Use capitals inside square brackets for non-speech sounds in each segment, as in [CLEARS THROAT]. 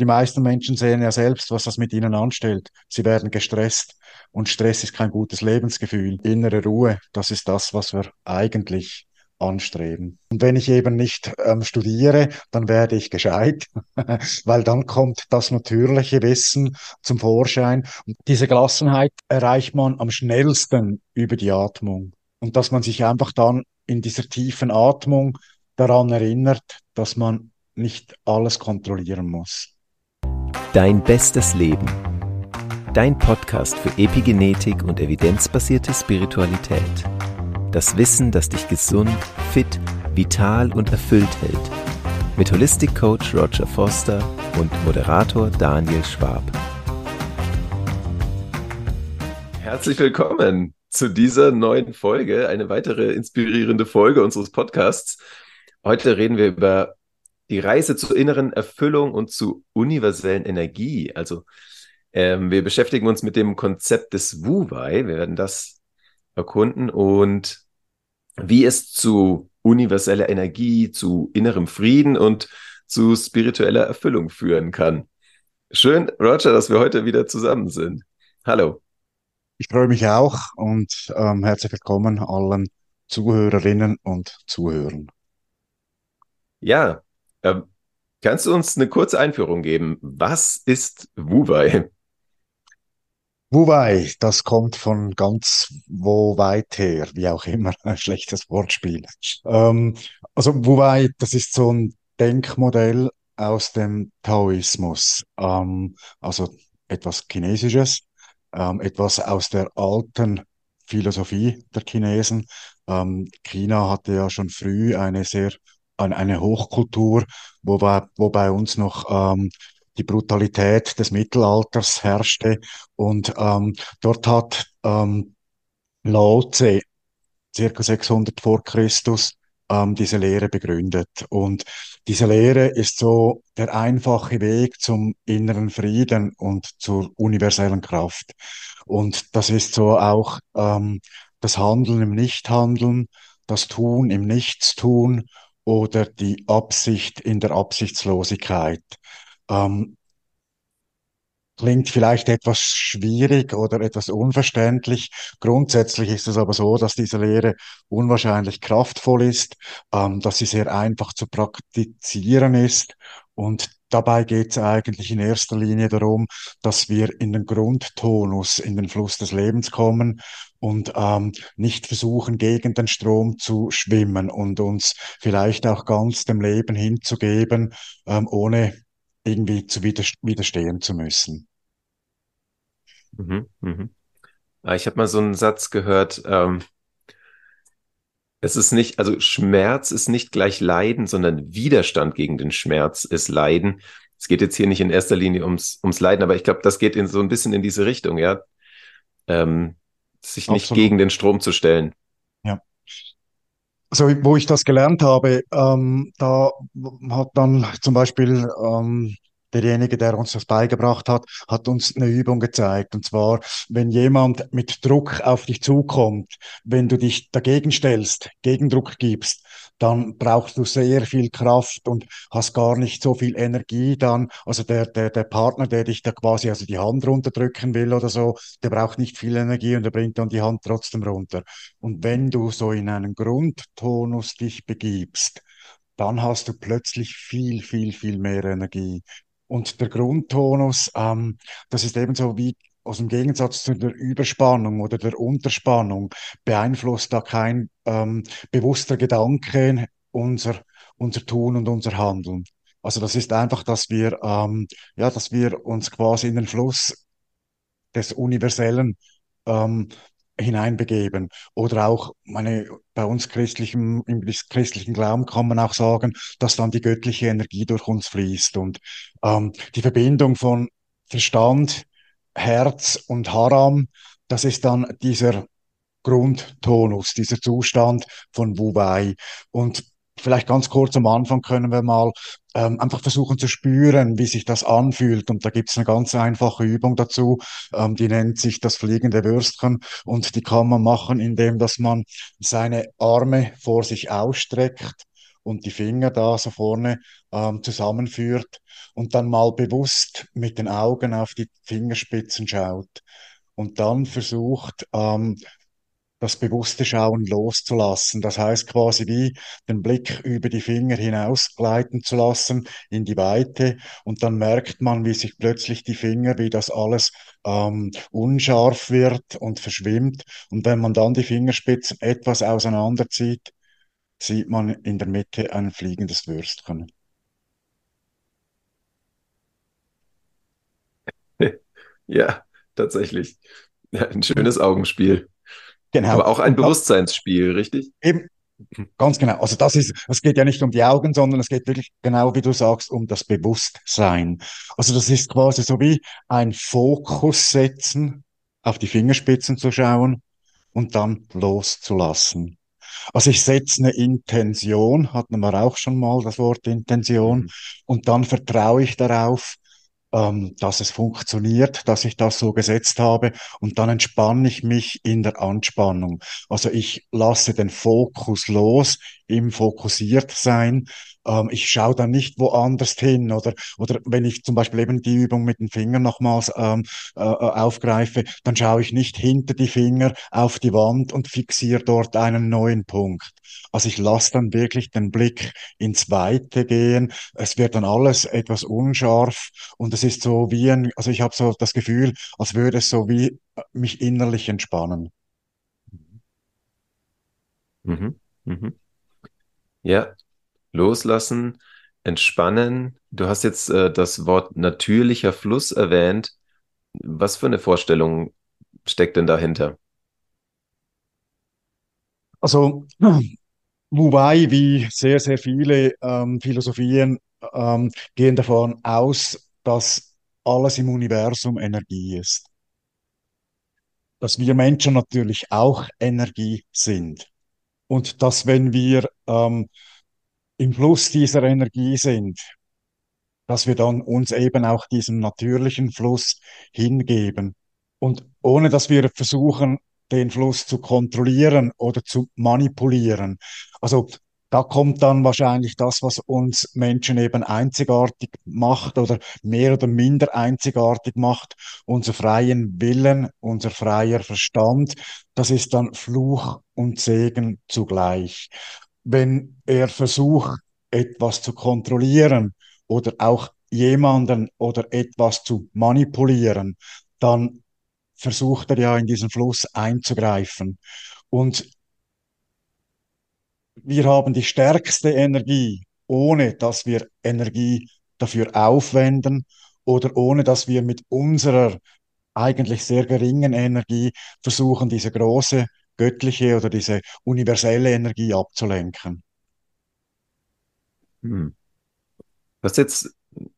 die meisten Menschen sehen ja selbst, was das mit ihnen anstellt. Sie werden gestresst und Stress ist kein gutes Lebensgefühl. Innere Ruhe, das ist das, was wir eigentlich anstreben. Und wenn ich eben nicht ähm, studiere, dann werde ich gescheit, [LAUGHS] weil dann kommt das natürliche Wissen zum Vorschein. Und diese Gelassenheit erreicht man am schnellsten über die Atmung. Und dass man sich einfach dann in dieser tiefen Atmung daran erinnert, dass man nicht alles kontrollieren muss. Dein bestes Leben. Dein Podcast für Epigenetik und evidenzbasierte Spiritualität. Das Wissen, das dich gesund, fit, vital und erfüllt hält. Mit Holistic Coach Roger Foster und Moderator Daniel Schwab. Herzlich willkommen zu dieser neuen Folge, eine weitere inspirierende Folge unseres Podcasts. Heute reden wir über die Reise zur inneren Erfüllung und zu universellen Energie. Also ähm, wir beschäftigen uns mit dem Konzept des Wu-Wei. Wir werden das erkunden und wie es zu universeller Energie, zu innerem Frieden und zu spiritueller Erfüllung führen kann. Schön, Roger, dass wir heute wieder zusammen sind. Hallo. Ich freue mich auch und ähm, herzlich willkommen allen Zuhörerinnen und Zuhörern. Ja, äh, kannst du uns eine kurze Einführung geben? Was ist Wu-Wei? Wuwei, das kommt von ganz wo weit her, wie auch immer, [LAUGHS] ein schlechtes Wortspiel. Ähm, also Wuwei, das ist so ein Denkmodell aus dem Taoismus, ähm, also etwas Chinesisches, ähm, etwas aus der alten Philosophie der Chinesen. Ähm, China hatte ja schon früh eine sehr eine Hochkultur, wo, wo bei uns noch ähm, die Brutalität des Mittelalters herrschte. Und ähm, dort hat ähm, Lao Tse circa 600 vor Christus ähm, diese Lehre begründet. Und diese Lehre ist so der einfache Weg zum inneren Frieden und zur universellen Kraft. Und das ist so auch ähm, das Handeln im Nichthandeln, das Tun im Nichtstun oder die Absicht in der Absichtslosigkeit. Ähm, klingt vielleicht etwas schwierig oder etwas unverständlich. Grundsätzlich ist es aber so, dass diese Lehre unwahrscheinlich kraftvoll ist, ähm, dass sie sehr einfach zu praktizieren ist und Dabei geht es eigentlich in erster Linie darum, dass wir in den Grundtonus, in den Fluss des Lebens kommen und ähm, nicht versuchen, gegen den Strom zu schwimmen und uns vielleicht auch ganz dem Leben hinzugeben, ähm, ohne irgendwie zu widerstehen zu müssen. Mhm, mhm. Ah, ich habe mal so einen Satz gehört, ähm, es ist nicht, also Schmerz ist nicht gleich Leiden, sondern Widerstand gegen den Schmerz ist Leiden. Es geht jetzt hier nicht in erster Linie ums, ums Leiden, aber ich glaube, das geht in so ein bisschen in diese Richtung, ja. Ähm, sich nicht Absolut. gegen den Strom zu stellen. Ja. Also, wo ich das gelernt habe, ähm, da hat dann zum Beispiel ähm, derjenige, der uns das beigebracht hat, hat uns eine Übung gezeigt. Und zwar, wenn jemand mit Druck auf dich zukommt, wenn du dich dagegen stellst, Gegendruck gibst, dann brauchst du sehr viel Kraft und hast gar nicht so viel Energie dann. Also der, der, der Partner, der dich da quasi also die Hand runterdrücken will oder so, der braucht nicht viel Energie und der bringt dann die Hand trotzdem runter. Und wenn du so in einen Grundtonus dich begibst, dann hast du plötzlich viel, viel, viel mehr Energie. Und der Grundtonus, ähm, das ist ebenso wie aus dem Gegensatz zu der Überspannung oder der Unterspannung, beeinflusst da kein ähm, bewusster Gedanke unser, unser Tun und unser Handeln. Also das ist einfach, dass wir, ähm, ja, dass wir uns quasi in den Fluss des Universellen ähm, hineinbegeben. Oder auch, meine, bei uns christlichen, im christlichen Glauben kann man auch sagen, dass dann die göttliche Energie durch uns fließt. Und ähm, die Verbindung von Verstand, Herz und Haram, das ist dann dieser Grundtonus, dieser Zustand von Wu-Wei. Und vielleicht ganz kurz am Anfang können wir mal ähm, einfach versuchen zu spüren, wie sich das anfühlt. Und da gibt es eine ganz einfache Übung dazu, ähm, die nennt sich das fliegende Würstchen. Und die kann man machen, indem dass man seine Arme vor sich ausstreckt und die Finger da so vorne ähm, zusammenführt und dann mal bewusst mit den Augen auf die Fingerspitzen schaut und dann versucht, ähm, das bewusste Schauen loszulassen. Das heißt quasi wie den Blick über die Finger hinaus gleiten zu lassen in die Weite und dann merkt man, wie sich plötzlich die Finger, wie das alles ähm, unscharf wird und verschwimmt. Und wenn man dann die Fingerspitzen etwas auseinanderzieht, sieht man in der Mitte ein fliegendes Würstchen. [LAUGHS] Ja, tatsächlich. Ja, ein schönes Augenspiel. Genau. Aber auch ein Bewusstseinsspiel, richtig? Eben, ganz genau. Also das ist, es geht ja nicht um die Augen, sondern es geht wirklich genau, wie du sagst, um das Bewusstsein. Also das ist quasi so wie ein Fokus setzen, auf die Fingerspitzen zu schauen und dann loszulassen. Also ich setze eine Intention, hatten wir auch schon mal das Wort Intention, Mhm. und dann vertraue ich darauf, ähm, dass es funktioniert, dass ich das so gesetzt habe und dann entspanne ich mich in der Anspannung. Also ich lasse den Fokus los im Fokussiertsein. Ähm, ich schaue dann nicht woanders hin oder, oder wenn ich zum Beispiel eben die Übung mit den Fingern nochmals ähm, äh, äh, aufgreife, dann schaue ich nicht hinter die Finger auf die Wand und fixiere dort einen neuen Punkt. Also ich lasse dann wirklich den Blick ins Weite gehen. Es wird dann alles etwas unscharf und es ist so wie ein, also ich habe so das Gefühl, als würde es so wie äh, mich innerlich entspannen. Mhm. Mhm. Ja, loslassen, entspannen. Du hast jetzt äh, das Wort natürlicher Fluss erwähnt. Was für eine Vorstellung steckt denn dahinter? Also, wobei, wie sehr, sehr viele ähm, Philosophien ähm, gehen davon aus, dass alles im Universum Energie ist. Dass wir Menschen natürlich auch Energie sind. Und dass wenn wir ähm, im Fluss dieser Energie sind, dass wir dann uns eben auch diesem natürlichen Fluss hingeben. Und ohne dass wir versuchen, den Fluss zu kontrollieren oder zu manipulieren. Also da kommt dann wahrscheinlich das, was uns Menschen eben einzigartig macht oder mehr oder minder einzigartig macht, unser freien Willen, unser freier Verstand. Das ist dann Fluch und Segen zugleich. Wenn er versucht, etwas zu kontrollieren, oder auch jemanden oder etwas zu manipulieren, dann versucht er ja in diesen Fluss einzugreifen. Und wir haben die stärkste Energie, ohne dass wir Energie dafür aufwenden oder ohne dass wir mit unserer eigentlich sehr geringen Energie versuchen, diese große göttliche oder diese universelle Energie abzulenken. Hm. Du hast jetzt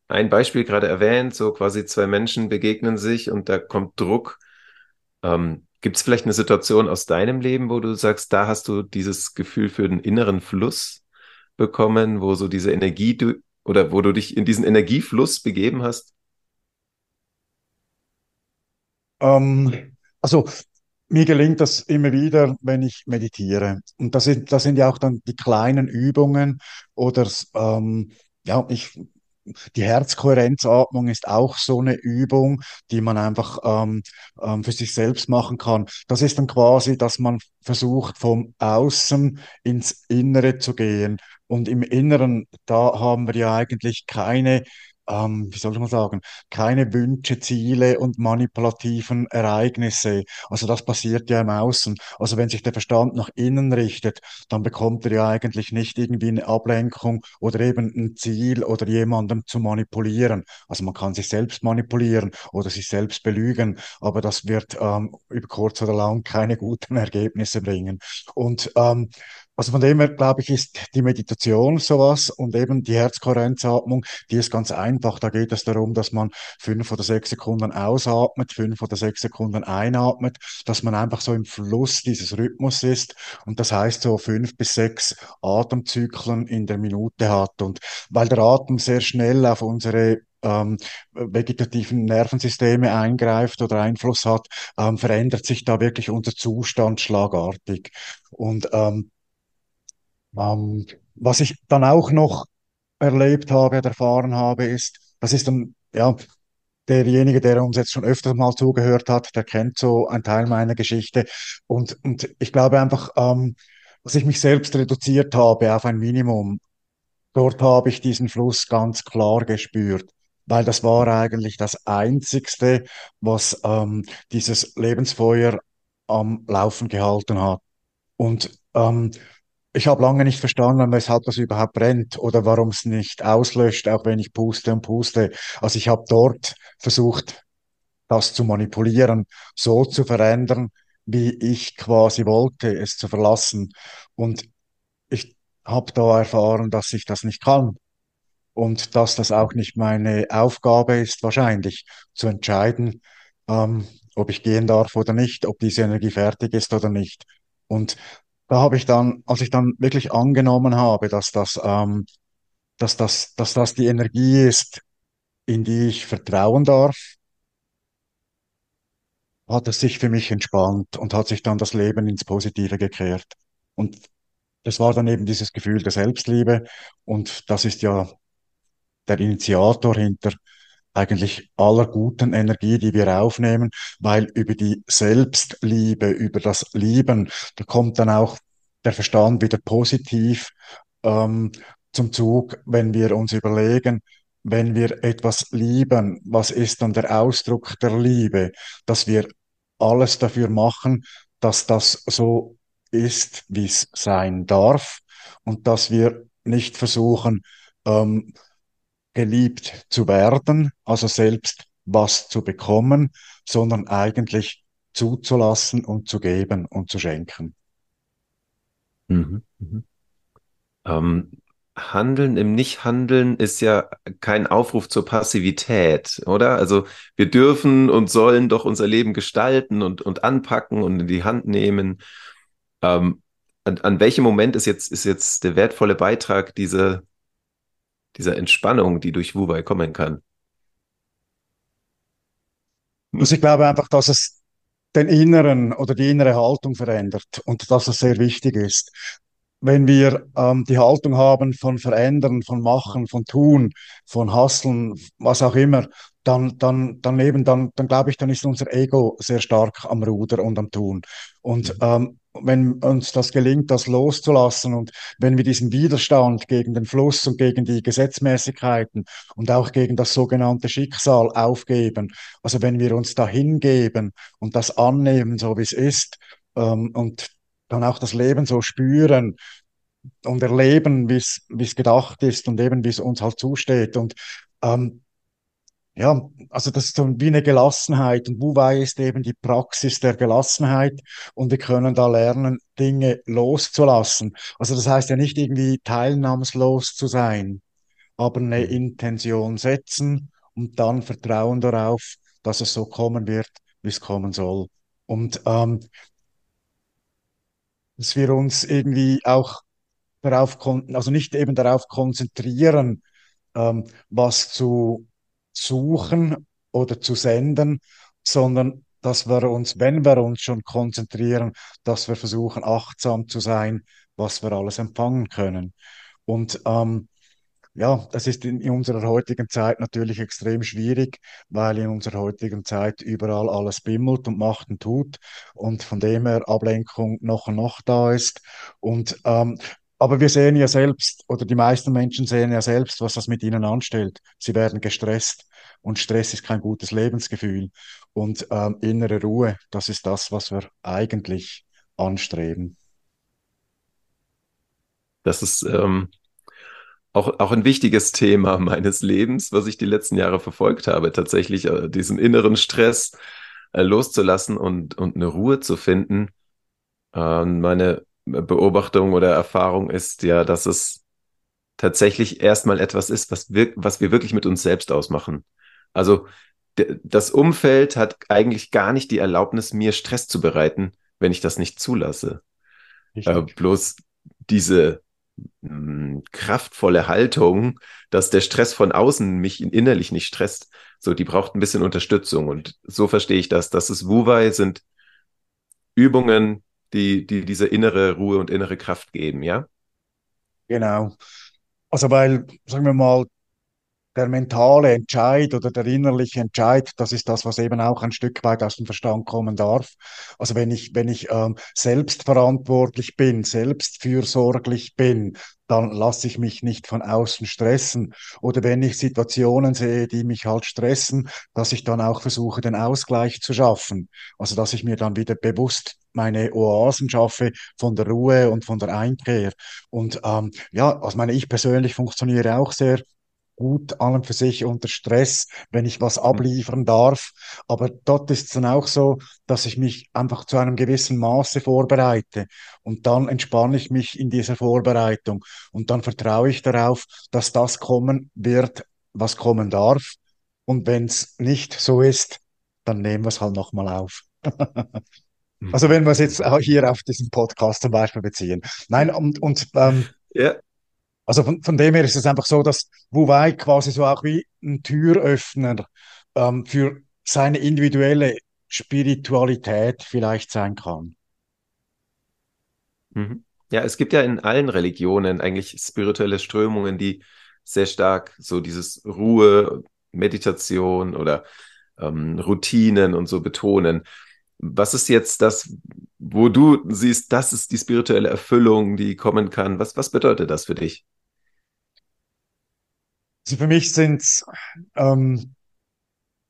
ein Beispiel gerade erwähnt, so quasi zwei Menschen begegnen sich und da kommt Druck. Ähm, gibt es vielleicht eine Situation aus deinem Leben, wo du sagst, da hast du dieses Gefühl für den inneren Fluss bekommen, wo so diese Energie du, oder wo du dich in diesen Energiefluss begeben hast? Ähm, also mir gelingt das immer wieder, wenn ich meditiere. Und das sind, das sind ja auch dann die kleinen Übungen oder ähm, ja, ich die Herzkohärenzatmung ist auch so eine Übung, die man einfach ähm, ähm, für sich selbst machen kann. Das ist dann quasi, dass man versucht, vom Außen ins Innere zu gehen. Und im Inneren, da haben wir ja eigentlich keine ähm, wie soll ich mal sagen, keine Wünsche, Ziele und manipulativen Ereignisse. Also das passiert ja im Außen. Also wenn sich der Verstand nach innen richtet, dann bekommt er ja eigentlich nicht irgendwie eine Ablenkung oder eben ein Ziel oder jemandem zu manipulieren. Also man kann sich selbst manipulieren oder sich selbst belügen, aber das wird ähm, über kurz oder lang keine guten Ergebnisse bringen. Und ähm, also von dem her, glaube ich, ist die Meditation sowas und eben die Herzkohärenzatmung, die ist ganz einfach. Da geht es darum, dass man fünf oder sechs Sekunden ausatmet, fünf oder sechs Sekunden einatmet, dass man einfach so im Fluss dieses Rhythmus ist. Und das heißt so fünf bis sechs Atemzyklen in der Minute hat. Und weil der Atem sehr schnell auf unsere ähm, vegetativen Nervensysteme eingreift oder Einfluss hat, ähm, verändert sich da wirklich unser Zustand schlagartig. Und ähm, ähm, was ich dann auch noch erlebt habe und erfahren habe, ist, das ist dann, ja, derjenige, der uns jetzt schon öfters mal zugehört hat, der kennt so einen Teil meiner Geschichte. Und, und ich glaube einfach, ähm, dass ich mich selbst reduziert habe auf ein Minimum. Dort habe ich diesen Fluss ganz klar gespürt, weil das war eigentlich das Einzigste, was ähm, dieses Lebensfeuer am Laufen gehalten hat. Und ähm, ich habe lange nicht verstanden, weshalb das überhaupt brennt oder warum es nicht auslöscht, auch wenn ich puste und puste. Also ich habe dort versucht, das zu manipulieren, so zu verändern, wie ich quasi wollte, es zu verlassen. Und ich habe da erfahren, dass ich das nicht kann und dass das auch nicht meine Aufgabe ist, wahrscheinlich zu entscheiden, ähm, ob ich gehen darf oder nicht, ob diese Energie fertig ist oder nicht. Und da habe ich dann, als ich dann wirklich angenommen habe, dass das, ähm, dass das, dass das die Energie ist, in die ich vertrauen darf, hat es sich für mich entspannt und hat sich dann das Leben ins Positive gekehrt. Und das war dann eben dieses Gefühl der Selbstliebe. Und das ist ja der Initiator hinter eigentlich aller guten Energie, die wir aufnehmen, weil über die Selbstliebe, über das Lieben, da kommt dann auch der Verstand wieder positiv ähm, zum Zug, wenn wir uns überlegen, wenn wir etwas lieben, was ist dann der Ausdruck der Liebe, dass wir alles dafür machen, dass das so ist, wie es sein darf und dass wir nicht versuchen, ähm, geliebt zu werden, also selbst was zu bekommen, sondern eigentlich zuzulassen und zu geben und zu schenken. Mhm. Mhm. Ähm, Handeln im Nichthandeln ist ja kein Aufruf zur Passivität, oder? Also wir dürfen und sollen doch unser Leben gestalten und, und anpacken und in die Hand nehmen. Ähm, an, an welchem Moment ist jetzt, ist jetzt der wertvolle Beitrag diese, dieser Entspannung, die durch Wu Wei kommen kann? Also ich glaube einfach, dass es den inneren oder die innere Haltung verändert und dass es sehr wichtig ist. Wenn wir ähm, die Haltung haben von Verändern, von Machen, von Tun, von Hasseln, was auch immer, dann, dann, dann eben, dann, dann glaube ich, dann ist unser Ego sehr stark am Ruder und am Tun. Und Mhm. ähm, wenn uns das gelingt, das loszulassen und wenn wir diesen Widerstand gegen den Fluss und gegen die Gesetzmäßigkeiten und auch gegen das sogenannte Schicksal aufgeben, also wenn wir uns da hingeben und das annehmen, so wie es ist, ähm, und dann auch das Leben so spüren und erleben, wie es wie es gedacht ist und eben wie es uns halt zusteht. Und ähm, ja, also das ist so wie eine Gelassenheit. Und Wu Wei ist eben die Praxis der Gelassenheit. Und wir können da lernen, Dinge loszulassen. Also das heißt ja nicht irgendwie teilnahmslos zu sein, aber eine Mhm. Intention setzen und dann Vertrauen darauf, dass es so kommen wird, wie es kommen soll. Und ähm, dass wir uns irgendwie auch darauf, also nicht eben darauf konzentrieren, ähm, was zu suchen oder zu senden, sondern dass wir uns, wenn wir uns schon konzentrieren, dass wir versuchen, achtsam zu sein, was wir alles empfangen können. Und ähm, ja, das ist in, in unserer heutigen Zeit natürlich extrem schwierig, weil in unserer heutigen Zeit überall alles bimmelt und macht und tut und von dem her Ablenkung noch und noch da ist. Und ähm, aber wir sehen ja selbst, oder die meisten Menschen sehen ja selbst, was das mit ihnen anstellt. Sie werden gestresst und Stress ist kein gutes Lebensgefühl. Und ähm, innere Ruhe, das ist das, was wir eigentlich anstreben. Das ist ähm, auch, auch ein wichtiges Thema meines Lebens, was ich die letzten Jahre verfolgt habe, tatsächlich äh, diesen inneren Stress äh, loszulassen und, und eine Ruhe zu finden. Äh, meine Beobachtung oder Erfahrung ist ja, dass es tatsächlich erstmal etwas ist, was wir, was wir wirklich mit uns selbst ausmachen. Also das Umfeld hat eigentlich gar nicht die Erlaubnis, mir Stress zu bereiten, wenn ich das nicht zulasse. Äh, bloß diese mh, kraftvolle Haltung, dass der Stress von außen mich innerlich nicht stresst, so die braucht ein bisschen Unterstützung. Und so verstehe ich das. Das ist Wu Wei, sind Übungen, die, die diese innere Ruhe und innere Kraft geben, ja? Genau. Also weil, sagen wir mal, der mentale Entscheid oder der innerliche Entscheid, das ist das, was eben auch ein Stück weit aus dem Verstand kommen darf. Also wenn ich, wenn ich ähm, selbstverantwortlich bin, selbstfürsorglich bin, dann lasse ich mich nicht von außen stressen. Oder wenn ich Situationen sehe, die mich halt stressen, dass ich dann auch versuche, den Ausgleich zu schaffen. Also dass ich mir dann wieder bewusst meine Oasen schaffe von der Ruhe und von der Einkehr. Und ähm, ja, also meine, ich persönlich funktioniere auch sehr gut an und für sich unter Stress, wenn ich was abliefern darf. Aber dort ist es dann auch so, dass ich mich einfach zu einem gewissen Maße vorbereite und dann entspanne ich mich in dieser Vorbereitung und dann vertraue ich darauf, dass das kommen wird, was kommen darf. Und wenn es nicht so ist, dann nehmen wir es halt nochmal auf. [LAUGHS] Also wenn wir es jetzt hier auf diesen Podcast zum Beispiel beziehen. Nein, und, und ähm, ja. Also von, von dem her ist es einfach so, dass Wu Wei quasi so auch wie ein Türöffner ähm, für seine individuelle Spiritualität vielleicht sein kann. Mhm. Ja, es gibt ja in allen Religionen eigentlich spirituelle Strömungen, die sehr stark so dieses Ruhe, Meditation oder ähm, Routinen und so betonen. Was ist jetzt das, wo du siehst, das ist die spirituelle Erfüllung, die kommen kann? Was, was bedeutet das für dich? Also für mich sind es ähm,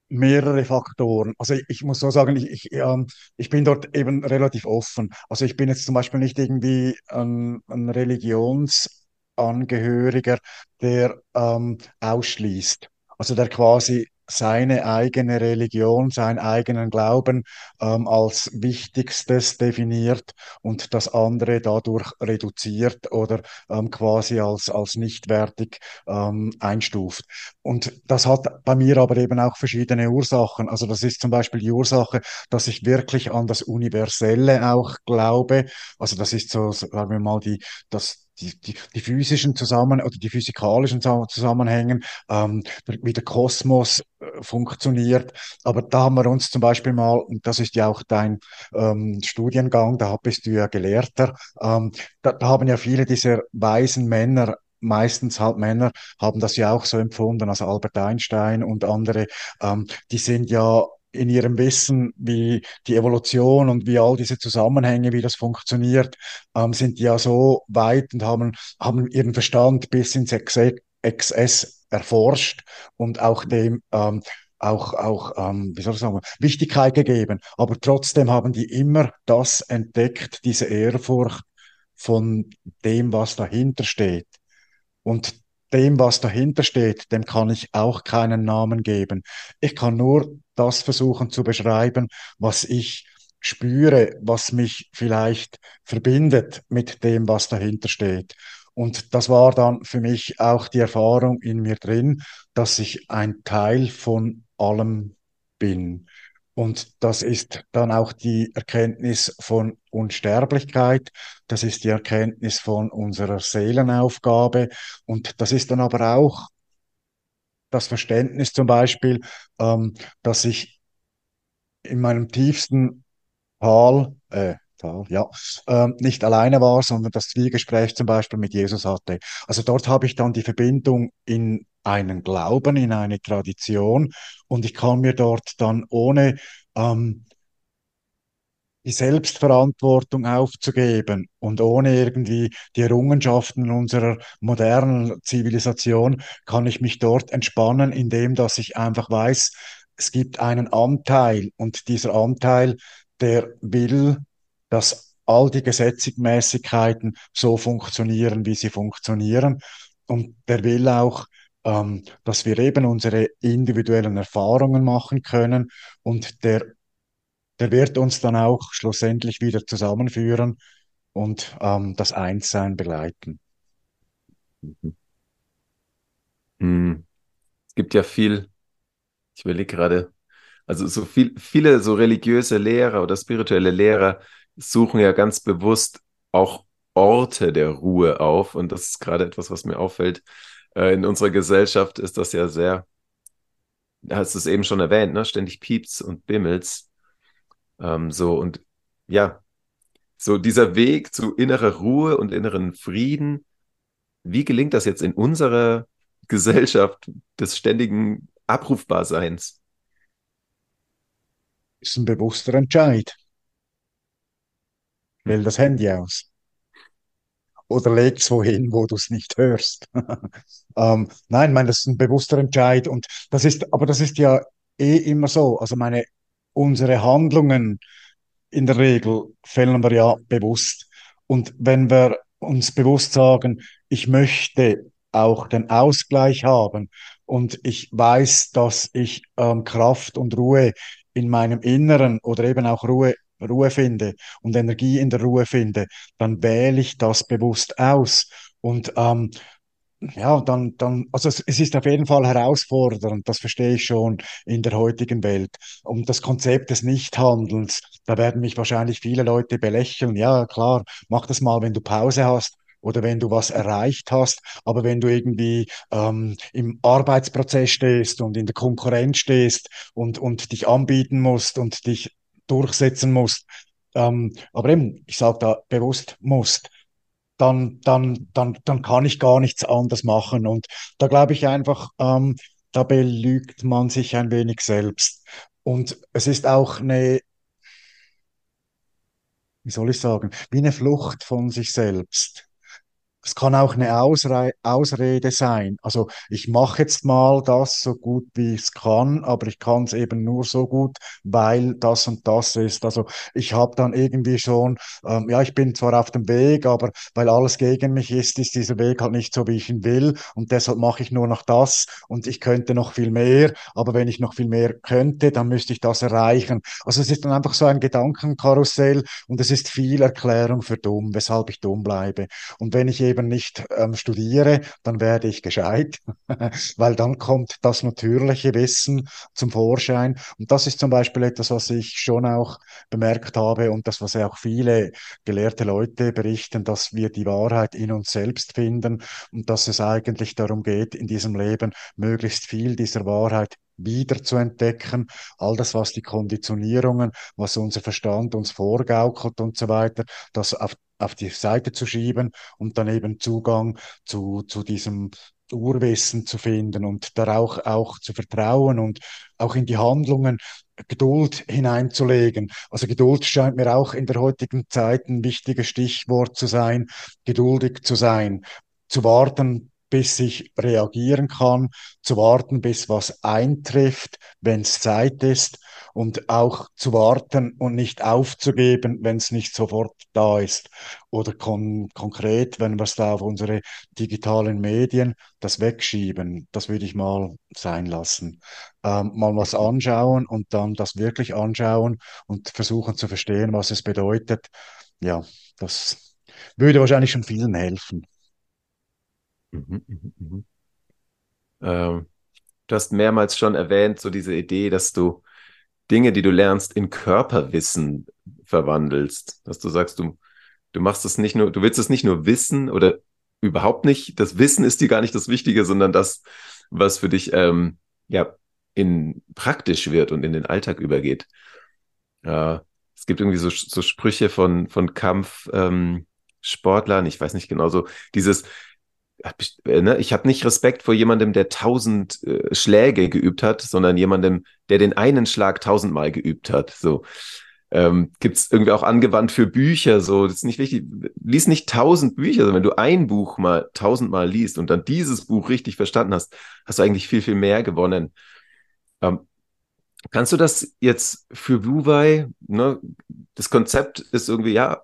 mehrere Faktoren. Also ich, ich, muss so sagen, ich, ich, ähm, ich bin dort eben relativ offen. Also ich bin jetzt zum Beispiel nicht irgendwie ein, ein Religionsangehöriger, der ähm, ausschließt. Also der quasi seine eigene Religion, seinen eigenen Glauben ähm, als Wichtigstes definiert und das andere dadurch reduziert oder ähm, quasi als, als nichtwertig ähm, einstuft. Und das hat bei mir aber eben auch verschiedene Ursachen. Also das ist zum Beispiel die Ursache, dass ich wirklich an das Universelle auch glaube. Also das ist so, sagen wir mal, die, das, die, die, die physischen Zusammen oder die physikalischen Zusammenhängen, ähm, wie der Kosmos äh, funktioniert. Aber da haben wir uns zum Beispiel mal, und das ist ja auch dein ähm, Studiengang, da bist du ja Gelehrter, ähm, da, da haben ja viele dieser weisen Männer meistens halt Männer haben das ja auch so empfunden, also Albert Einstein und andere, ähm, die sind ja in ihrem Wissen, wie die Evolution und wie all diese Zusammenhänge, wie das funktioniert, ähm, sind die ja so weit und haben, haben ihren Verstand bis ins XS erforscht und auch dem ähm, auch, auch ähm, wie soll ich sagen, Wichtigkeit gegeben. Aber trotzdem haben die immer das entdeckt, diese Ehrfurcht von dem, was dahinter steht. Und dem, was dahinter steht, dem kann ich auch keinen Namen geben. Ich kann nur das versuchen zu beschreiben, was ich spüre, was mich vielleicht verbindet mit dem, was dahinter steht. Und das war dann für mich auch die Erfahrung in mir drin, dass ich ein Teil von allem bin. Und das ist dann auch die Erkenntnis von Unsterblichkeit, das ist die Erkenntnis von unserer Seelenaufgabe. Und das ist dann aber auch das Verständnis zum Beispiel, ähm, dass ich in meinem tiefsten Tal, äh, Tal, ja, äh, nicht alleine war, sondern das Zwiegespräch zum Beispiel mit Jesus hatte. Also dort habe ich dann die Verbindung in einen Glauben, in eine Tradition. Und ich kann mir dort dann ohne ähm, die Selbstverantwortung aufzugeben und ohne irgendwie die Errungenschaften unserer modernen Zivilisation kann ich mich dort entspannen, indem dass ich einfach weiß, es gibt einen Anteil. Und dieser Anteil, der will, dass all die Gesetzmäßigkeiten so funktionieren, wie sie funktionieren und der will auch, ähm, dass wir eben unsere individuellen Erfahrungen machen können und der der wird uns dann auch schlussendlich wieder zusammenführen und ähm, das Einssein begleiten. Mhm. Es gibt ja viel, ich überlege gerade, also so viel, viele so religiöse Lehrer oder spirituelle Lehrer suchen ja ganz bewusst auch Orte der Ruhe auf. Und das ist gerade etwas, was mir auffällt. Äh, in unserer Gesellschaft ist das ja sehr, hast du es eben schon erwähnt, ne? ständig piept's und bimmelt's. Ähm, so und ja, so dieser Weg zu innerer Ruhe und inneren Frieden, wie gelingt das jetzt in unserer Gesellschaft des ständigen Abrufbarseins? Ist ein bewusster Entscheid. Wähl das Handy aus. Oder leg es wohin, wo du es nicht hörst. [LAUGHS] ähm, nein, ich meine, das ist ein bewusster Entscheid. Und das ist, aber das ist ja eh immer so. Also meine, unsere Handlungen in der Regel fällen wir ja bewusst. Und wenn wir uns bewusst sagen, ich möchte auch den Ausgleich haben und ich weiß, dass ich ähm, Kraft und Ruhe in meinem Inneren oder eben auch Ruhe Ruhe finde und Energie in der Ruhe finde, dann wähle ich das bewusst aus. Und ähm, ja, dann, dann, also es, es ist auf jeden Fall herausfordernd, das verstehe ich schon in der heutigen Welt. Um das Konzept des Nichthandelns, da werden mich wahrscheinlich viele Leute belächeln. Ja, klar, mach das mal, wenn du Pause hast oder wenn du was erreicht hast, aber wenn du irgendwie ähm, im Arbeitsprozess stehst und in der Konkurrenz stehst und, und dich anbieten musst und dich durchsetzen musst, ähm, aber eben, ich sage da bewusst musst, dann, dann, dann, dann kann ich gar nichts anderes machen. Und da glaube ich einfach, ähm, da belügt man sich ein wenig selbst. Und es ist auch eine, wie soll ich sagen, wie eine Flucht von sich selbst. Es kann auch eine Ausre Ausrede sein. Also ich mache jetzt mal das so gut, wie ich es kann, aber ich kann es eben nur so gut, weil das und das ist. Also ich habe dann irgendwie schon, ähm, ja, ich bin zwar auf dem Weg, aber weil alles gegen mich ist, ist dieser Weg halt nicht so, wie ich ihn will. Und deshalb mache ich nur noch das und ich könnte noch viel mehr. Aber wenn ich noch viel mehr könnte, dann müsste ich das erreichen. Also es ist dann einfach so ein Gedankenkarussell und es ist viel Erklärung für dumm, weshalb ich dumm bleibe. Und wenn ich eben nicht ähm, studiere, dann werde ich gescheit, [LAUGHS] weil dann kommt das natürliche Wissen zum Vorschein. Und das ist zum Beispiel etwas, was ich schon auch bemerkt habe und das, was ja auch viele gelehrte Leute berichten, dass wir die Wahrheit in uns selbst finden und dass es eigentlich darum geht, in diesem Leben möglichst viel dieser Wahrheit wieder zu entdecken. All das, was die Konditionierungen, was unser Verstand uns vorgaukelt und so weiter, das auf, auf die Seite zu schieben und dann eben Zugang zu, zu diesem Urwissen zu finden und darauf auch zu vertrauen und auch in die Handlungen Geduld hineinzulegen. Also Geduld scheint mir auch in der heutigen Zeit ein wichtiges Stichwort zu sein, geduldig zu sein, zu warten, bis ich reagieren kann, zu warten, bis was eintrifft, wenn es Zeit ist und auch zu warten und nicht aufzugeben, wenn es nicht sofort da ist. Oder kon konkret, wenn wir es da auf unsere digitalen Medien, das wegschieben, das würde ich mal sein lassen. Ähm, mal was anschauen und dann das wirklich anschauen und versuchen zu verstehen, was es bedeutet. Ja, das würde wahrscheinlich schon vielen helfen. Mhm, mhm, mhm. Ähm, du hast mehrmals schon erwähnt, so diese Idee, dass du Dinge, die du lernst, in Körperwissen verwandelst. Dass du sagst, du, du machst es nicht nur, du willst es nicht nur wissen oder überhaupt nicht. Das Wissen ist dir gar nicht das Wichtige, sondern das, was für dich ähm, ja in praktisch wird und in den Alltag übergeht. Ja, es gibt irgendwie so, so Sprüche von, von Kampfsportlern, ähm, ich weiß nicht genau so, dieses, äh, ich habe nicht Respekt vor jemandem, der tausend äh, Schläge geübt hat, sondern jemandem, der den einen Schlag tausendmal geübt hat. So ähm, gibt es irgendwie auch angewandt für Bücher. So, das ist nicht wichtig. Lies nicht tausend Bücher, sondern wenn du ein Buch mal tausendmal liest und dann dieses Buch richtig verstanden hast, hast du eigentlich viel viel mehr gewonnen. Ähm, kannst du das jetzt für Wuwei? Ne, das Konzept ist irgendwie ja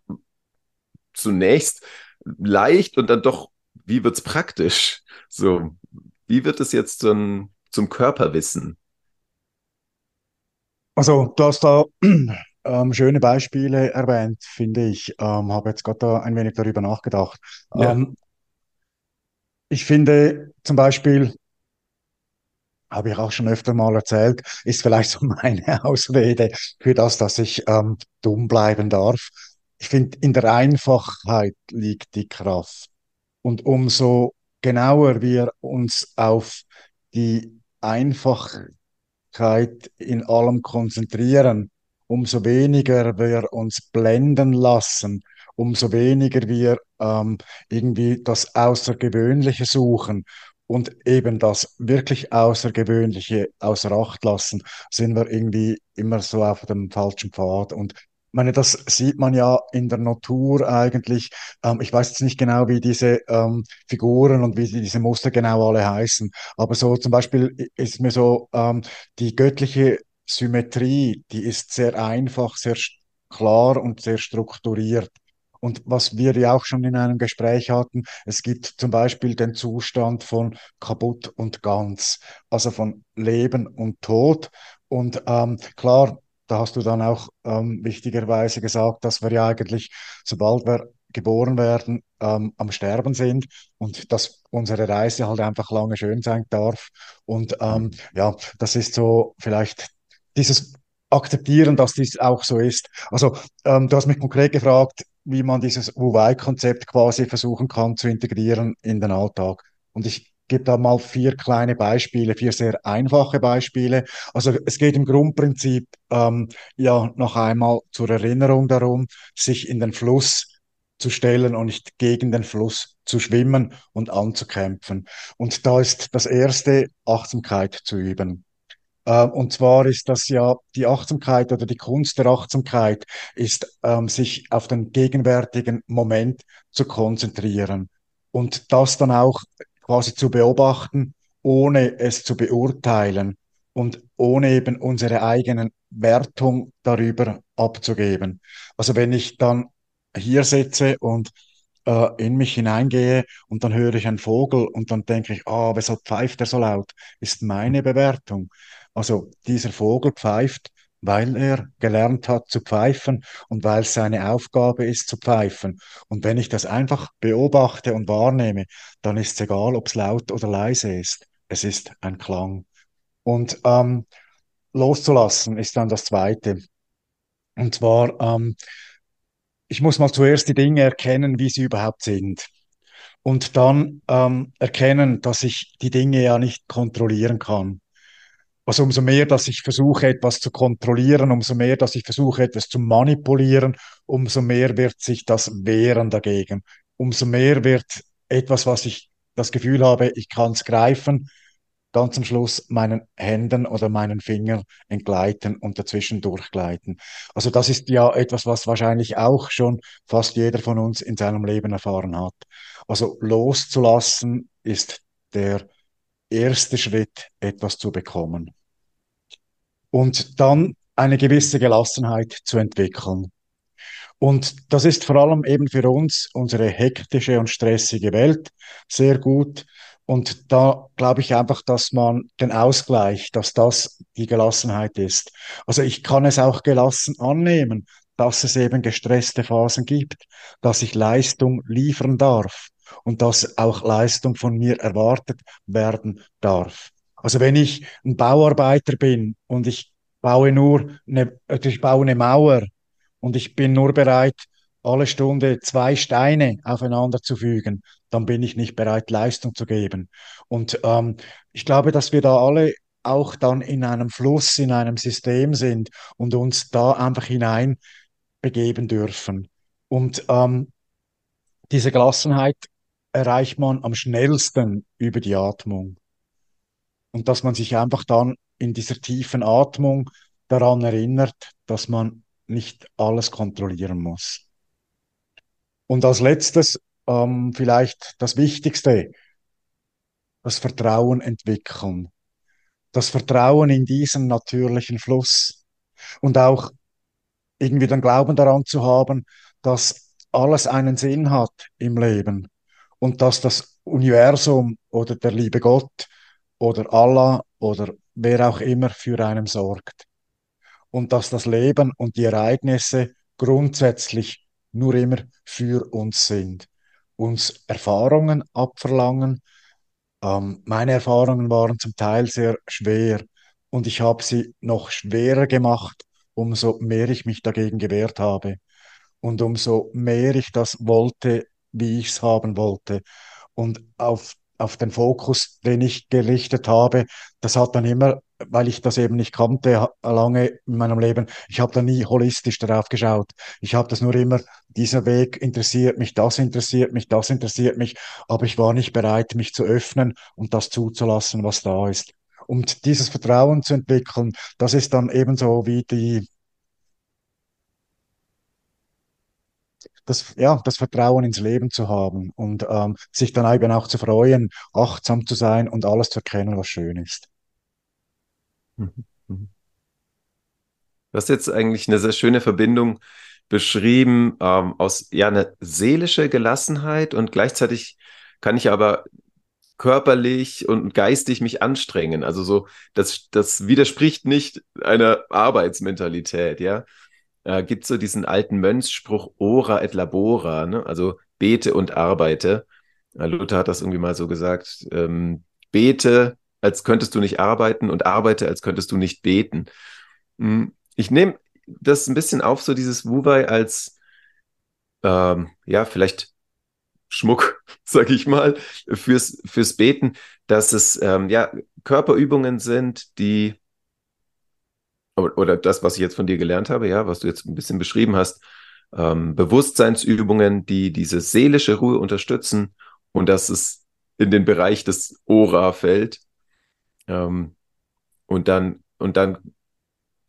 zunächst leicht und dann doch wie wird's praktisch? So, wie wird es jetzt zum, zum Körperwissen? Also, du hast da [CLEARS THROAT] ähm, schöne Beispiele erwähnt, finde ich. Ähm, habe jetzt gerade da ein wenig darüber nachgedacht. Ja. Ähm, ich finde zum Beispiel, habe ich auch schon öfter mal erzählt, ist vielleicht so [LAUGHS] meine Ausrede für das, dass ich ähm, dumm bleiben darf. Ich finde, in der Einfachheit liegt die Kraft. Und umso genauer wir uns auf die Einfachheit in allem konzentrieren, umso weniger wir uns blenden lassen, umso weniger wir ähm, irgendwie das Außergewöhnliche suchen und eben das wirklich Außergewöhnliche außer Acht lassen, sind wir irgendwie immer so auf dem falschen Pfad. Und meine, das sieht man ja in der Natur eigentlich. Ähm, ich weiß jetzt nicht genau, wie diese ähm, Figuren und wie die, diese Muster genau alle heißen, aber so zum Beispiel ist mir so ähm, die göttliche Symmetrie, die ist sehr einfach, sehr klar und sehr strukturiert. Und was wir ja auch schon in einem Gespräch hatten, es gibt zum Beispiel den Zustand von kaputt und ganz, also von Leben und Tod. Und ähm, klar, da hast du dann auch ähm, wichtigerweise gesagt, dass wir ja eigentlich, sobald wir geboren werden, ähm, am Sterben sind und dass unsere Reise halt einfach lange schön sein darf. Und ähm, ja, das ist so vielleicht dieses Akzeptieren, dass dies auch so ist. Also ähm, du hast mich konkret gefragt, wie man dieses Wu-Wei-Konzept quasi versuchen kann zu integrieren in den Alltag. Und ich gebe da mal vier kleine Beispiele, vier sehr einfache Beispiele. Also es geht im Grundprinzip ähm, ja noch einmal zur Erinnerung darum, sich in den Fluss zu stellen und nicht gegen den Fluss zu schwimmen und anzukämpfen. Und da ist das erste Achtsamkeit zu üben. Äh, und zwar ist das ja die Achtsamkeit oder die Kunst der Achtsamkeit ist, ähm, sich auf den gegenwärtigen Moment zu konzentrieren und das dann auch quasi zu beobachten, ohne es zu beurteilen und ohne eben unsere eigenen Wertung darüber abzugeben. Also wenn ich dann hier sitze und äh, in mich hineingehe und dann höre ich einen Vogel und dann denke ich, ah, weshalb pfeift er so laut? Ist meine Bewertung. Also dieser Vogel pfeift, weil er gelernt hat zu pfeifen und weil es seine Aufgabe ist zu pfeifen. Und wenn ich das einfach beobachte und wahrnehme, dann ist es egal, ob es laut oder leise ist. Es ist ein Klang. Und ähm, loszulassen ist dann das Zweite. Und zwar, ähm, ich muss mal zuerst die Dinge erkennen, wie sie überhaupt sind. Und dann ähm, erkennen, dass ich die Dinge ja nicht kontrollieren kann. Also umso mehr, dass ich versuche, etwas zu kontrollieren, umso mehr, dass ich versuche, etwas zu manipulieren, umso mehr wird sich das wehren dagegen. Umso mehr wird etwas, was ich das Gefühl habe, ich kann es greifen, ganz am Schluss meinen Händen oder meinen Fingern entgleiten und dazwischen durchgleiten. Also das ist ja etwas, was wahrscheinlich auch schon fast jeder von uns in seinem Leben erfahren hat. Also loszulassen ist der erste Schritt, etwas zu bekommen. Und dann eine gewisse Gelassenheit zu entwickeln. Und das ist vor allem eben für uns, unsere hektische und stressige Welt, sehr gut. Und da glaube ich einfach, dass man den Ausgleich, dass das die Gelassenheit ist. Also ich kann es auch gelassen annehmen, dass es eben gestresste Phasen gibt, dass ich Leistung liefern darf und dass auch Leistung von mir erwartet werden darf. Also wenn ich ein Bauarbeiter bin und ich baue nur eine, ich baue eine Mauer und ich bin nur bereit, alle Stunde zwei Steine aufeinander zu fügen, dann bin ich nicht bereit, Leistung zu geben. Und ähm, ich glaube, dass wir da alle auch dann in einem Fluss, in einem System sind und uns da einfach hinein begeben dürfen. Und ähm, diese Gelassenheit erreicht man am schnellsten über die Atmung. Und dass man sich einfach dann in dieser tiefen Atmung daran erinnert, dass man nicht alles kontrollieren muss. Und als letztes ähm, vielleicht das Wichtigste, das Vertrauen entwickeln. Das Vertrauen in diesen natürlichen Fluss und auch irgendwie den Glauben daran zu haben, dass alles einen Sinn hat im Leben und dass das Universum oder der liebe Gott oder Allah oder wer auch immer für einen sorgt. Und dass das Leben und die Ereignisse grundsätzlich nur immer für uns sind, uns Erfahrungen abverlangen. Ähm, meine Erfahrungen waren zum Teil sehr schwer und ich habe sie noch schwerer gemacht, umso mehr ich mich dagegen gewehrt habe und umso mehr ich das wollte, wie ich es haben wollte. Und auf, auf den Fokus, den ich gerichtet habe, das hat dann immer weil ich das eben nicht kannte lange in meinem Leben. Ich habe da nie holistisch darauf geschaut. Ich habe das nur immer, dieser Weg interessiert mich, das interessiert mich, das interessiert mich, aber ich war nicht bereit, mich zu öffnen und das zuzulassen, was da ist. Und dieses Vertrauen zu entwickeln, das ist dann ebenso wie die, das, ja, das Vertrauen ins Leben zu haben und ähm, sich dann eben auch zu freuen, achtsam zu sein und alles zu erkennen, was schön ist. Mhm. Mhm. Du hast jetzt eigentlich eine sehr schöne Verbindung beschrieben ähm, aus ja eine seelische Gelassenheit und gleichzeitig kann ich aber körperlich und geistig mich anstrengen. Also so, das, das widerspricht nicht einer Arbeitsmentalität, ja. Äh, gibt so diesen alten Mönchsspruch ora et labora, ne? also bete und arbeite. Äh, Luther hat das irgendwie mal so gesagt, ähm, bete, als könntest du nicht arbeiten und arbeite, als könntest du nicht beten. Hm, ich nehme das ein bisschen auf, so dieses Wuwei als, ähm, ja, vielleicht Schmuck, [LAUGHS] sag ich mal, fürs, fürs Beten, dass es ähm, ja Körperübungen sind, die oder das, was ich jetzt von dir gelernt habe, ja, was du jetzt ein bisschen beschrieben hast, ähm, Bewusstseinsübungen, die diese seelische Ruhe unterstützen und dass es in den Bereich des Ora fällt. Ähm, und dann, und dann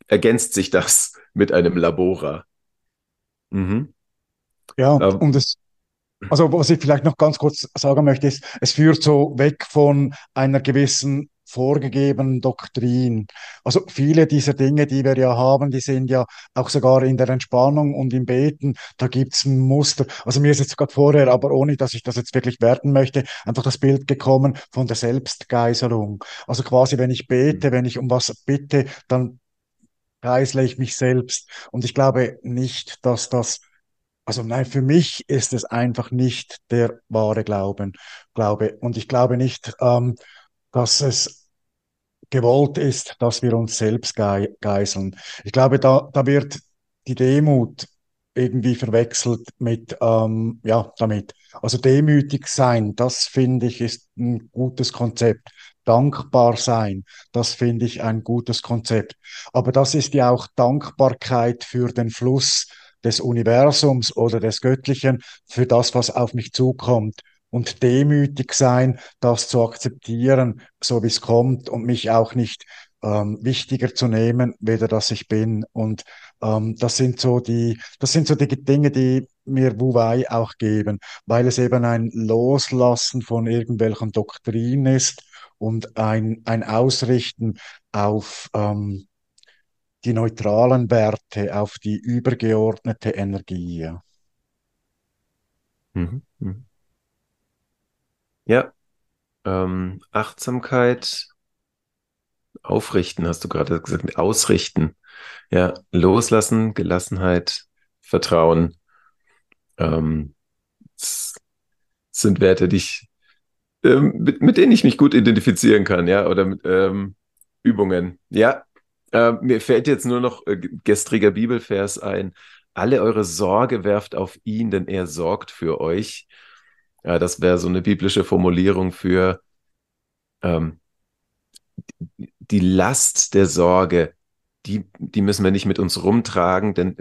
ergänzt sich das [LAUGHS] mit einem Labora. Mhm. Ja, ähm, und es, also was ich vielleicht noch ganz kurz sagen möchte, ist, es führt so weg von einer gewissen vorgegebenen Doktrin. Also viele dieser Dinge, die wir ja haben, die sind ja auch sogar in der Entspannung und im Beten, da gibt's ein Muster. Also mir ist jetzt gerade vorher, aber ohne, dass ich das jetzt wirklich werten möchte, einfach das Bild gekommen von der Selbstgeiselung. Also quasi, wenn ich bete, wenn ich um was bitte, dann geißle ich mich selbst. Und ich glaube nicht, dass das also nein, für mich ist es einfach nicht der wahre Glauben, Glaube. Und ich glaube nicht, ähm, dass es gewollt ist, dass wir uns selbst ge geißeln. Ich glaube, da, da wird die Demut irgendwie verwechselt mit, ähm, ja, damit. Also demütig sein, das finde ich ist ein gutes Konzept. Dankbar sein, das finde ich ein gutes Konzept. Aber das ist ja auch Dankbarkeit für den Fluss des Universums oder des Göttlichen, für das, was auf mich zukommt und demütig sein, das zu akzeptieren, so wie es kommt und mich auch nicht ähm, wichtiger zu nehmen, weder dass ich bin. Und ähm, das sind so die, das sind so die Dinge, die mir Wu Wei auch geben, weil es eben ein Loslassen von irgendwelchen Doktrinen ist und ein, ein Ausrichten auf ähm, die neutralen Werte, auf die übergeordnete Energie. Mhm. Mhm. Ja, ähm, Achtsamkeit, aufrichten, hast du gerade gesagt, ausrichten. Ja, loslassen, Gelassenheit, Vertrauen. Ähm, sind Werte, die ich, ähm, mit, mit, denen ich mich gut identifizieren kann, ja, oder mit ähm, Übungen. Ja, äh, mir fällt jetzt nur noch äh, gestriger Bibelvers ein. Alle eure Sorge werft auf ihn, denn er sorgt für euch. Ja, das wäre so eine biblische Formulierung für ähm, die Last der Sorge, die, die müssen wir nicht mit uns rumtragen, denn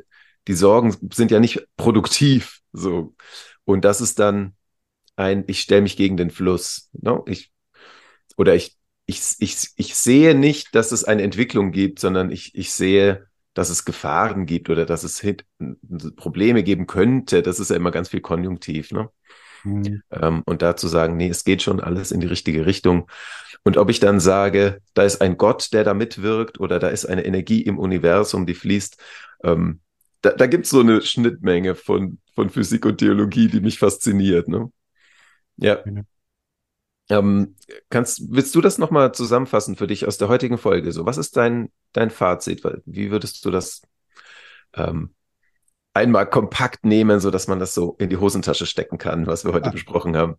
die Sorgen sind ja nicht produktiv. So. Und das ist dann ein, ich stelle mich gegen den Fluss. No? Ich, oder ich, ich, ich, ich sehe nicht, dass es eine Entwicklung gibt, sondern ich, ich sehe, dass es Gefahren gibt oder dass es Probleme geben könnte. Das ist ja immer ganz viel Konjunktiv. Ne? Mhm. Ähm, und dazu sagen, nee, es geht schon alles in die richtige Richtung. Und ob ich dann sage, da ist ein Gott, der da mitwirkt oder da ist eine Energie im Universum, die fließt, ähm, da, da gibt es so eine Schnittmenge von, von Physik und Theologie, die mich fasziniert. Ne? Ja. Mhm. Ähm, kannst, willst du das nochmal zusammenfassen für dich aus der heutigen Folge? So, was ist dein, dein Fazit? Wie würdest du das ähm, einmal kompakt nehmen, so dass man das so in die Hosentasche stecken kann, was wir heute ah. besprochen haben?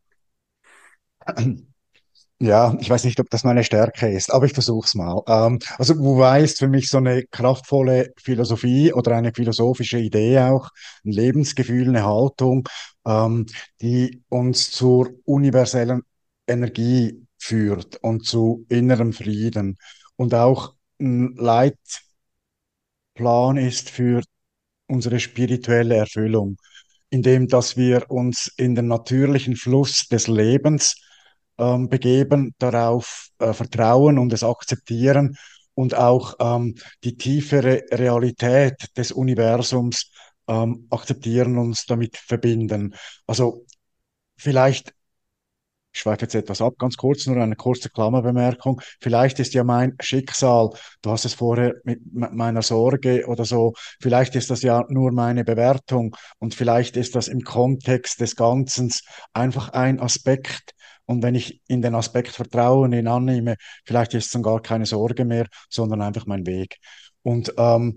Ja, ich weiß nicht, ob das meine Stärke ist, aber ich versuche es mal. Ähm, also Wu-Wei ist für mich so eine kraftvolle Philosophie oder eine philosophische Idee auch, ein Lebensgefühl, eine Haltung, ähm, die uns zur universellen Energie führt und zu innerem Frieden. und auch ein Leitplan ist für unsere spirituelle Erfüllung, indem dass wir uns in den natürlichen Fluss des Lebens ähm, begeben, darauf äh, vertrauen und es akzeptieren und auch ähm, die tiefere Realität des Universums ähm, akzeptieren, uns damit verbinden. Also vielleicht ich schweife jetzt etwas ab, ganz kurz, nur eine kurze Klammerbemerkung. Vielleicht ist ja mein Schicksal, du hast es vorher mit meiner Sorge oder so, vielleicht ist das ja nur meine Bewertung und vielleicht ist das im Kontext des Ganzen einfach ein Aspekt. Und wenn ich in den Aspekt vertraue und ihn annehme, vielleicht ist es dann gar keine Sorge mehr, sondern einfach mein Weg. Und ähm,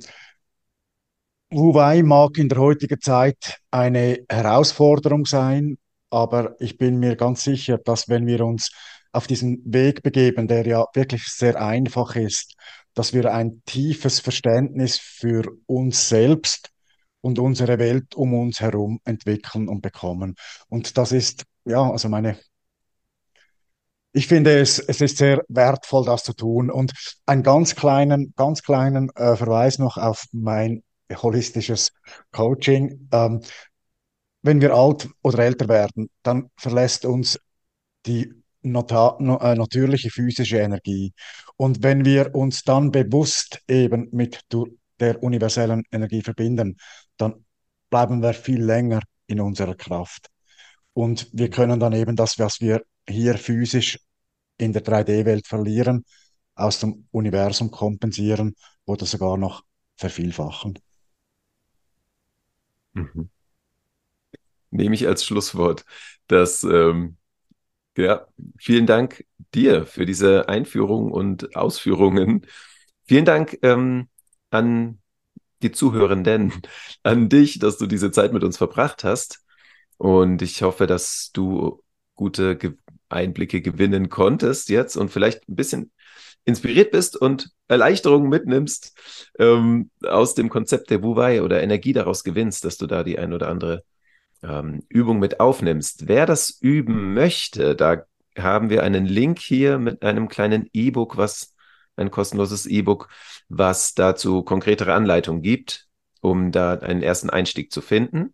Wu Wei mag in der heutigen Zeit eine Herausforderung sein, aber ich bin mir ganz sicher, dass wenn wir uns auf diesen Weg begeben, der ja wirklich sehr einfach ist, dass wir ein tiefes Verständnis für uns selbst und unsere Welt um uns herum entwickeln und bekommen. Und das ist, ja, also meine, ich finde es, es ist sehr wertvoll, das zu tun. Und einen ganz kleinen, ganz kleinen äh, Verweis noch auf mein holistisches Coaching. Ähm, wenn wir alt oder älter werden, dann verlässt uns die nota- no- äh, natürliche physische Energie. Und wenn wir uns dann bewusst eben mit der universellen Energie verbinden, dann bleiben wir viel länger in unserer Kraft. Und wir können dann eben das, was wir hier physisch in der 3D-Welt verlieren, aus dem Universum kompensieren oder sogar noch vervielfachen. Mhm. Nehme ich als Schlusswort. Das, ähm, ja, vielen Dank dir für diese Einführung und Ausführungen. Vielen Dank ähm, an die Zuhörenden, [LAUGHS] an dich, dass du diese Zeit mit uns verbracht hast. Und ich hoffe, dass du gute Ge Einblicke gewinnen konntest jetzt und vielleicht ein bisschen inspiriert bist und Erleichterung mitnimmst ähm, aus dem Konzept der Wu Wei oder Energie daraus gewinnst, dass du da die ein oder andere ähm, Übung mit aufnimmst. Wer das üben möchte, da haben wir einen Link hier mit einem kleinen E-Book, was ein kostenloses E-Book, was dazu konkretere Anleitungen gibt, um da einen ersten Einstieg zu finden.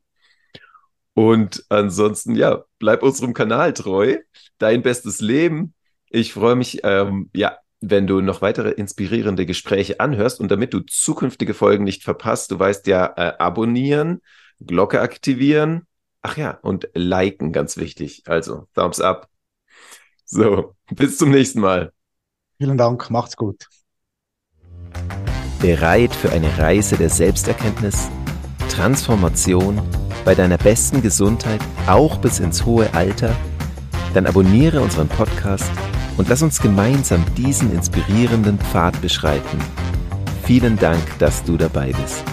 Und ansonsten, ja, bleib unserem Kanal treu. Dein bestes Leben. Ich freue mich, ähm, ja, wenn du noch weitere inspirierende Gespräche anhörst und damit du zukünftige Folgen nicht verpasst, du weißt ja, äh, abonnieren, Glocke aktivieren, ach ja, und liken, ganz wichtig. Also, Thumbs up. So, bis zum nächsten Mal. Vielen Dank, macht's gut. Bereit für eine Reise der Selbsterkenntnis, Transformation bei deiner besten Gesundheit, auch bis ins hohe Alter? Dann abonniere unseren Podcast und lass uns gemeinsam diesen inspirierenden Pfad beschreiten. Vielen Dank, dass du dabei bist.